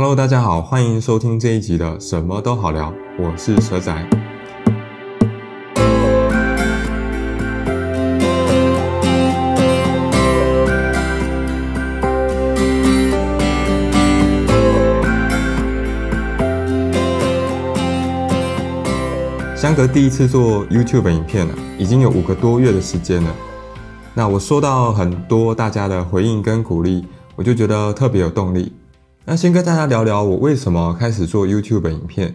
Hello，大家好，欢迎收听这一集的什么都好聊，我是蛇仔。相隔第一次做 YouTube 影片了，已经有五个多月的时间了。那我收到很多大家的回应跟鼓励，我就觉得特别有动力。那先跟大家聊聊我为什么开始做 YouTube 影片，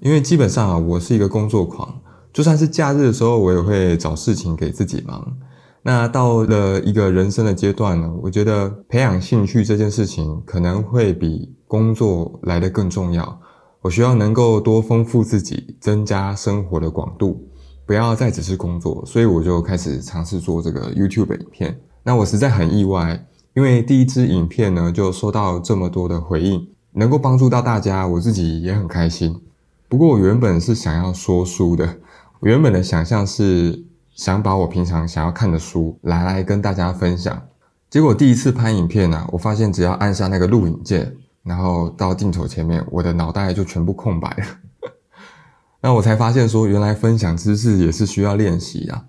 因为基本上啊，我是一个工作狂，就算是假日的时候，我也会找事情给自己忙。那到了一个人生的阶段呢，我觉得培养兴趣这件事情可能会比工作来得更重要。我需要能够多丰富自己，增加生活的广度，不要再只是工作，所以我就开始尝试做这个 YouTube 影片。那我实在很意外，因为第一支影片呢就收到这么多的回应，能够帮助到大家，我自己也很开心。不过我原本是想要说书的，我原本的想象是想把我平常想要看的书拿来跟大家分享。结果第一次拍影片呢、啊，我发现只要按下那个录影键。然后到镜头前面，我的脑袋就全部空白了。那我才发现说，原来分享知识也是需要练习啊。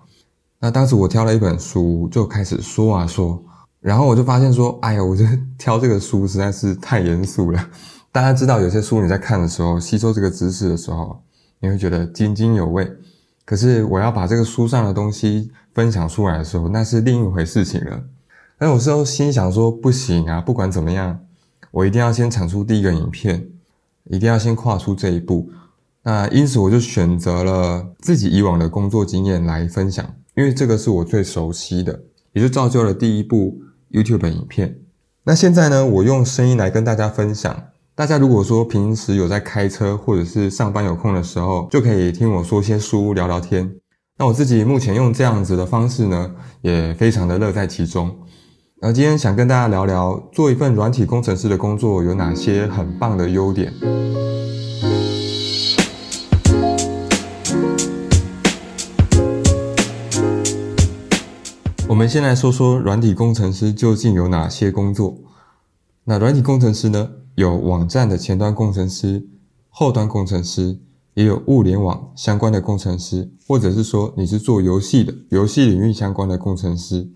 那当时我挑了一本书，就开始说啊说，然后我就发现说，哎呀，我这 挑这个书实在是太严肃了。大家知道，有些书你在看的时候，吸收这个知识的时候，你会觉得津津有味。可是我要把这个书上的东西分享出来的时候，那是另一回事情了。但有时候心想说，不行啊，不管怎么样。我一定要先产出第一个影片，一定要先跨出这一步。那因此我就选择了自己以往的工作经验来分享，因为这个是我最熟悉的，也就造就了第一部 YouTube 影片。那现在呢，我用声音来跟大家分享。大家如果说平时有在开车或者是上班有空的时候，就可以听我说些书，聊聊天。那我自己目前用这样子的方式呢，也非常的乐在其中。那今天想跟大家聊聊，做一份软体工程师的工作有哪些很棒的优点。我们先来说说软体工程师究竟有哪些工作。那软体工程师呢，有网站的前端工程师、后端工程师，也有物联网相关的工程师，或者是说你是做游戏的，游戏领域相关的工程师。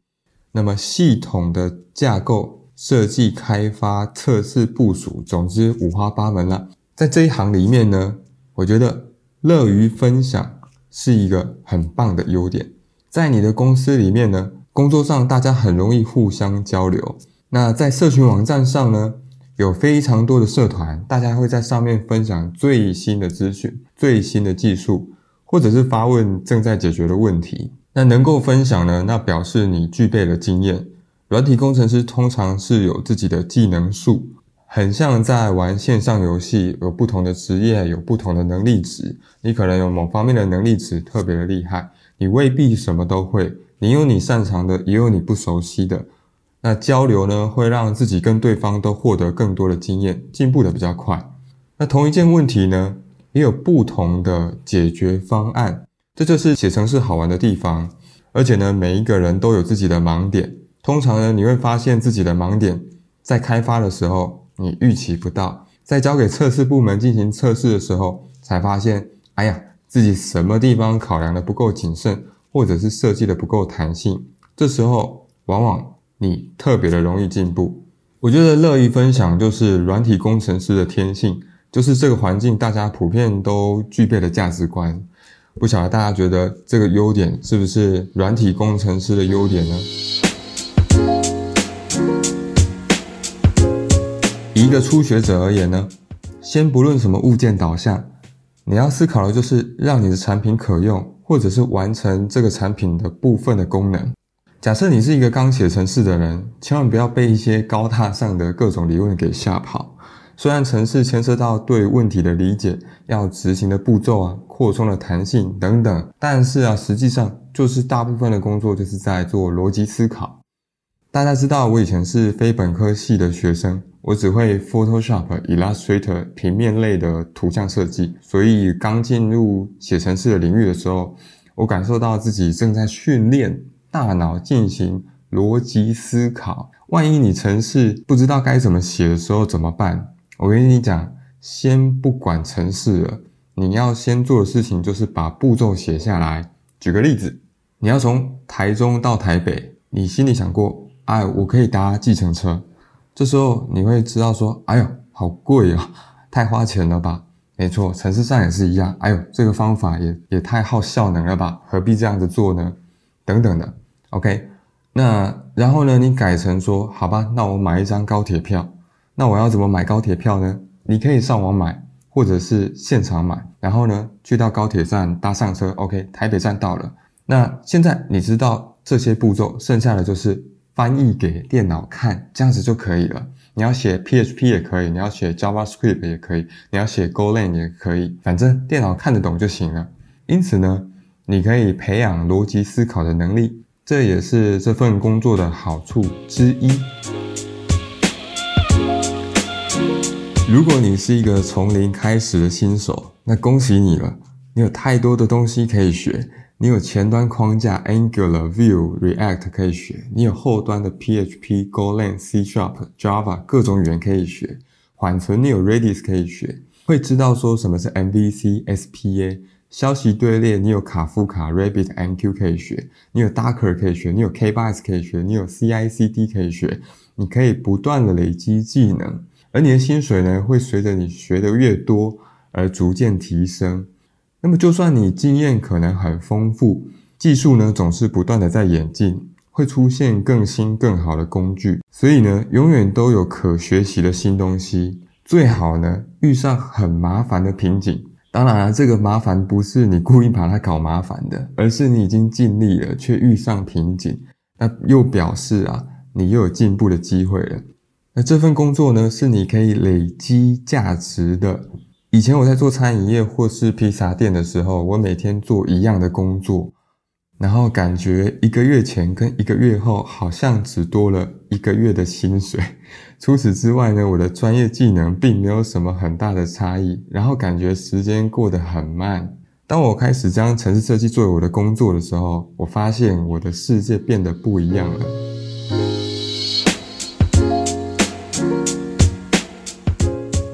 那么系统的架构设计、开发、测试、部署，总之五花八门了。在这一行里面呢，我觉得乐于分享是一个很棒的优点。在你的公司里面呢，工作上大家很容易互相交流。那在社群网站上呢，有非常多的社团，大家会在上面分享最新的资讯、最新的技术，或者是发问正在解决的问题。那能够分享呢，那表示你具备了经验。软体工程师通常是有自己的技能树，很像在玩线上游戏，有不同的职业，有不同的能力值。你可能有某方面的能力值特别的厉害，你未必什么都会。你有你擅长的，也有你不熟悉的。那交流呢，会让自己跟对方都获得更多的经验，进步的比较快。那同一件问题呢，也有不同的解决方案。这就是写程式好玩的地方，而且呢，每一个人都有自己的盲点。通常呢，你会发现自己的盲点在开发的时候你预期不到，在交给测试部门进行测试的时候才发现，哎呀，自己什么地方考量的不够谨慎，或者是设计的不够弹性。这时候，往往你特别的容易进步。我觉得乐于分享就是软体工程师的天性，就是这个环境大家普遍都具备的价值观。不晓得大家觉得这个优点是不是软体工程师的优点呢？以一个初学者而言呢，先不论什么物件导向，你要思考的就是让你的产品可用，或者是完成这个产品的部分的功能。假设你是一个刚写程式的人，千万不要被一些高大上的各种理论给吓跑。虽然程式牵涉到对问题的理解、要执行的步骤啊、扩充的弹性等等，但是啊，实际上就是大部分的工作就是在做逻辑思考。大家知道，我以前是非本科系的学生，我只会 Photoshop、Illustrator 平面类的图像设计，所以刚进入写程式的领域的时候，我感受到自己正在训练大脑进行逻辑思考。万一你程式不知道该怎么写的时候怎么办？我跟你讲，先不管程式了，你要先做的事情就是把步骤写下来。举个例子，你要从台中到台北，你心里想过，哎，我可以搭计程车。这时候你会知道说，哎呦，好贵啊，太花钱了吧？没错，城市上也是一样。哎呦，这个方法也也太耗效能了吧？何必这样子做呢？等等的。OK，那然后呢，你改成说，好吧，那我买一张高铁票。那我要怎么买高铁票呢？你可以上网买，或者是现场买。然后呢，去到高铁站搭上车。OK，台北站到了。那现在你知道这些步骤，剩下的就是翻译给电脑看，这样子就可以了。你要写 PHP 也可以，你要写 JavaScript 也可以，你要写 Golang 也可以，反正电脑看得懂就行了。因此呢，你可以培养逻辑思考的能力，这也是这份工作的好处之一。如果你是一个从零开始的新手，那恭喜你了，你有太多的东西可以学。你有前端框架 Angular、Vue、React 可以学，你有后端的 PHP、Golang、C Sharp、Java 各种语言可以学。缓存你有 Redis 可以学，会知道说什么是 MVC、SPA。消息队列你有卡夫卡、RabbitMQ 可以学，你有 Docker 可以学，你有 K8s 可以学，你有 CI/CD 可以学。你可以不断的累积技能，而你的薪水呢，会随着你学的越多而逐渐提升。那么，就算你经验可能很丰富，技术呢总是不断的在演进，会出现更新更好的工具，所以呢，永远都有可学习的新东西。最好呢，遇上很麻烦的瓶颈，当然了，这个麻烦不是你故意把它搞麻烦的，而是你已经尽力了，却遇上瓶颈，那又表示啊，你又有进步的机会了。那这份工作呢，是你可以累积价值的。以前我在做餐饮业或是披萨店的时候，我每天做一样的工作，然后感觉一个月前跟一个月后好像只多了一个月的薪水。除此之外呢，我的专业技能并没有什么很大的差异，然后感觉时间过得很慢。当我开始将城市设计作为我的工作的时候，我发现我的世界变得不一样了。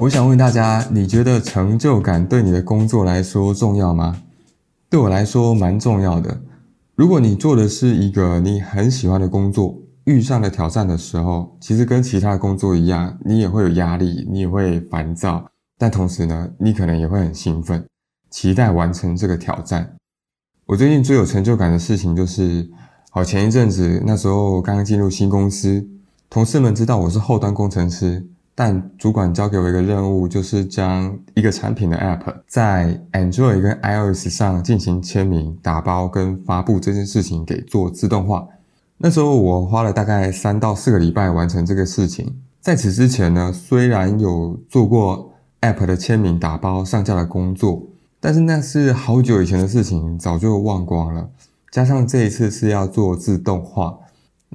我想问大家，你觉得成就感对你的工作来说重要吗？对我来说蛮重要的。如果你做的是一个你很喜欢的工作，遇上了挑战的时候，其实跟其他的工作一样，你也会有压力，你也会烦躁，但同时呢，你可能也会很兴奋，期待完成这个挑战。我最近最有成就感的事情就是，好，前一阵子那时候刚刚进入新公司，同事们知道我是后端工程师。但主管交给我一个任务，就是将一个产品的 App 在 Android 跟 iOS 上进行签名、打包跟发布这件事情给做自动化。那时候我花了大概三到四个礼拜完成这个事情。在此之前呢，虽然有做过 App 的签名、打包、上架的工作，但是那是好久以前的事情，早就忘光了。加上这一次是要做自动化。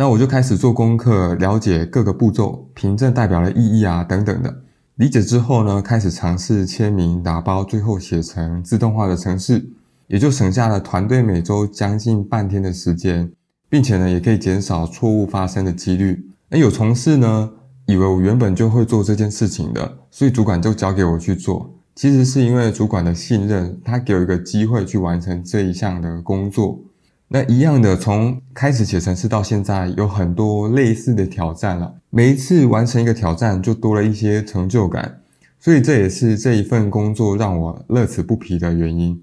那我就开始做功课，了解各个步骤、凭证代表的意义啊等等的。理解之后呢，开始尝试签名、打包，最后写成自动化的程式，也就省下了团队每周将近半天的时间，并且呢，也可以减少错误发生的几率。那有同事呢，以为我原本就会做这件事情的，所以主管就交给我去做。其实是因为主管的信任，他给我一个机会去完成这一项的工作。那一样的，从开始写程式到现在，有很多类似的挑战了。每一次完成一个挑战，就多了一些成就感，所以这也是这一份工作让我乐此不疲的原因。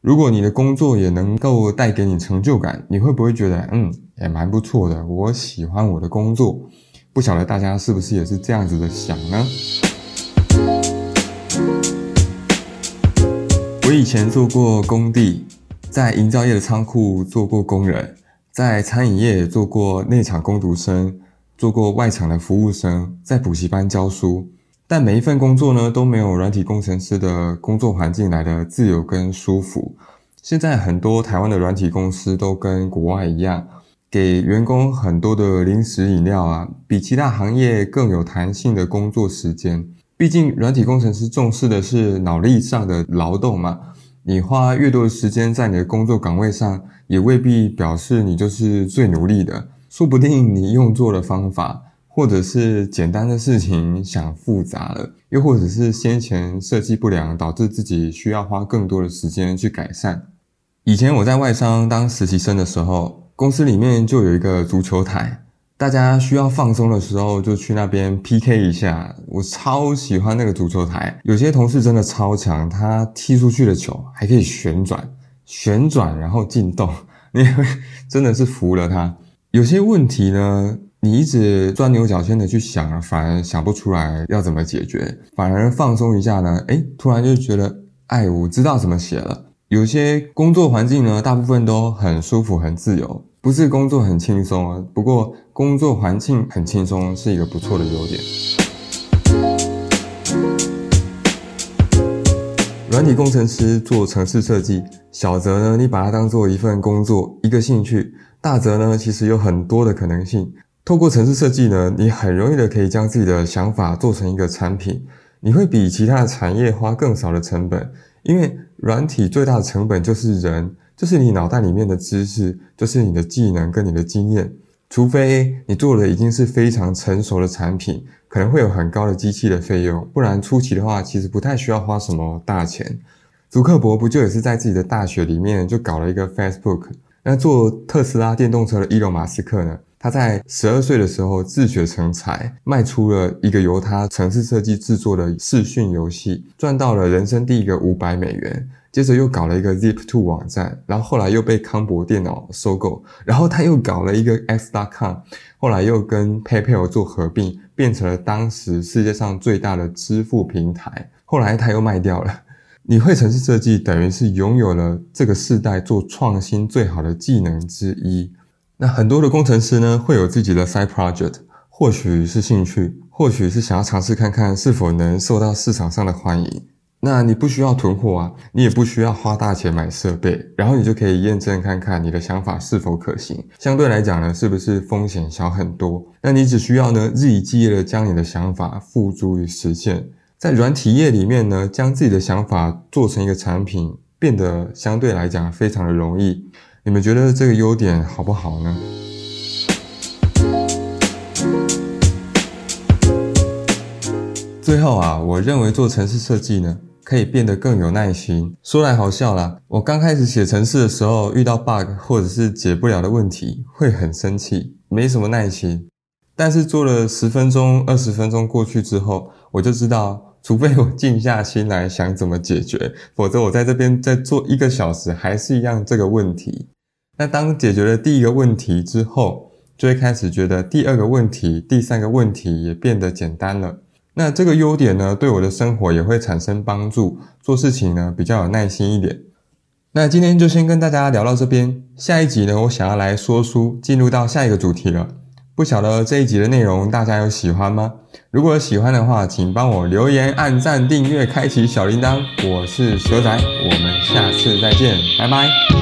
如果你的工作也能够带给你成就感，你会不会觉得，嗯，也蛮不错的？我喜欢我的工作。不晓得大家是不是也是这样子的想呢？我以前做过工地。在营造业的仓库做过工人，在餐饮业做过内场工读生，做过外场的服务生，在补习班教书。但每一份工作呢，都没有软体工程师的工作环境来的自由跟舒服。现在很多台湾的软体公司都跟国外一样，给员工很多的零食饮料啊，比其他行业更有弹性的工作时间。毕竟软体工程师重视的是脑力上的劳动嘛。你花越多的时间在你的工作岗位上，也未必表示你就是最努力的。说不定你用错了方法，或者是简单的事情想复杂了，又或者是先前设计不良，导致自己需要花更多的时间去改善。以前我在外商当实习生的时候，公司里面就有一个足球台，大家需要放松的时候就去那边 PK 一下。我超喜欢那个足球台，有些同事真的超强，他踢出去的球还可以旋转，旋转然后进洞，你会真的是服了他。有些问题呢，你一直钻牛角尖的去想，反而想不出来要怎么解决。反而放松一下呢，诶，突然就觉得，哎，我知道怎么写了。有些工作环境呢，大部分都很舒服、很自由，不是工作很轻松啊。不过工作环境很轻松是一个不错的优点。软体工程师做城市设计，小则呢，你把它当做一份工作、一个兴趣；大则呢，其实有很多的可能性。透过城市设计呢，你很容易的可以将自己的想法做成一个产品，你会比其他的产业花更少的成本，因为软体最大的成本就是人，就是你脑袋里面的知识，就是你的技能跟你的经验。除非你做的已经是非常成熟的产品，可能会有很高的机器的费用，不然初期的话，其实不太需要花什么大钱。祖克伯不就也是在自己的大学里面就搞了一个 Facebook？那做特斯拉电动车的伊隆马斯克呢？他在十二岁的时候自学成才，卖出了一个由他程式设计制作的视讯游戏，赚到了人生第一个五百美元。接着又搞了一个 Zip2 网站，然后后来又被康柏电脑收购，然后他又搞了一个 X.com，后来又跟 PayPal 做合并，变成了当时世界上最大的支付平台。后来他又卖掉了。你会城市设计，等于是拥有了这个世代做创新最好的技能之一。那很多的工程师呢，会有自己的 side project，或许是兴趣，或许是想要尝试看看是否能受到市场上的欢迎。那你不需要囤货啊，你也不需要花大钱买设备，然后你就可以验证看看你的想法是否可行。相对来讲呢，是不是风险小很多？那你只需要呢，日以继夜的将你的想法付诸于实现。在软体业里面呢，将自己的想法做成一个产品，变得相对来讲非常的容易。你们觉得这个优点好不好呢？最后啊，我认为做城市设计呢，可以变得更有耐心。说来好笑啦，我刚开始写程式的时候，遇到 bug 或者是解不了的问题，会很生气，没什么耐心。但是做了十分钟、二十分钟过去之后，我就知道。除非我静下心来想怎么解决，否则我在这边再做一个小时还是一样这个问题。那当解决了第一个问题之后，就会开始觉得第二个问题、第三个问题也变得简单了。那这个优点呢，对我的生活也会产生帮助，做事情呢比较有耐心一点。那今天就先跟大家聊到这边，下一集呢，我想要来说书，进入到下一个主题了。不晓得这一集的内容大家有喜欢吗？如果有喜欢的话，请帮我留言、按赞、订阅、开启小铃铛。我是蛇仔，我们下次再见，拜拜。